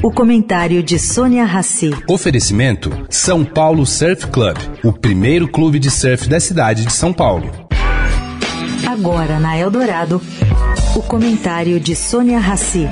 O comentário de Sônia Rassi. Oferecimento São Paulo Surf Club, o primeiro clube de surf da cidade de São Paulo. Agora na Eldorado, o comentário de Sônia Rassi.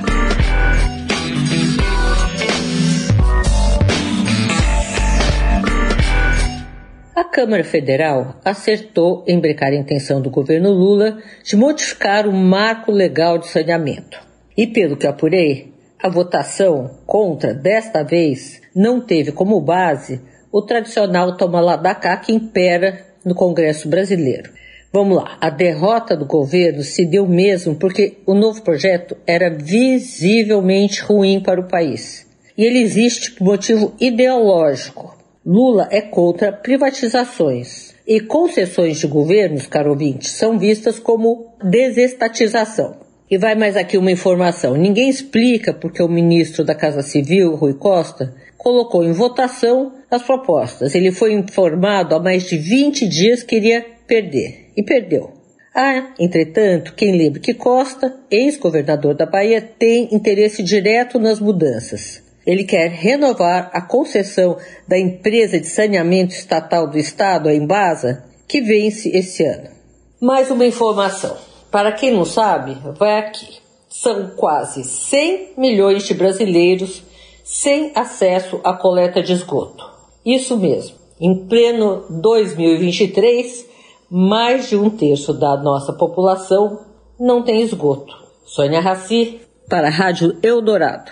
A Câmara Federal acertou em brecar a intenção do governo Lula de modificar o marco legal de saneamento. E pelo que apurei, a votação contra, desta vez, não teve como base o tradicional toma lá da cá que impera no Congresso brasileiro. Vamos lá, a derrota do governo se deu mesmo porque o novo projeto era visivelmente ruim para o país. E ele existe por motivo ideológico. Lula é contra privatizações. E concessões de governos, caro ouvinte, são vistas como desestatização. E vai mais aqui uma informação. Ninguém explica porque o ministro da Casa Civil, Rui Costa, colocou em votação as propostas. Ele foi informado há mais de 20 dias que iria perder. E perdeu. Ah, entretanto, quem lembra que Costa, ex-governador da Bahia, tem interesse direto nas mudanças. Ele quer renovar a concessão da empresa de saneamento estatal do estado, a Embasa, que vence esse ano. Mais uma informação. Para quem não sabe, vai aqui. São quase 100 milhões de brasileiros sem acesso à coleta de esgoto. Isso mesmo. Em pleno 2023, mais de um terço da nossa população não tem esgoto. Sônia Raci, para a Rádio Eldorado.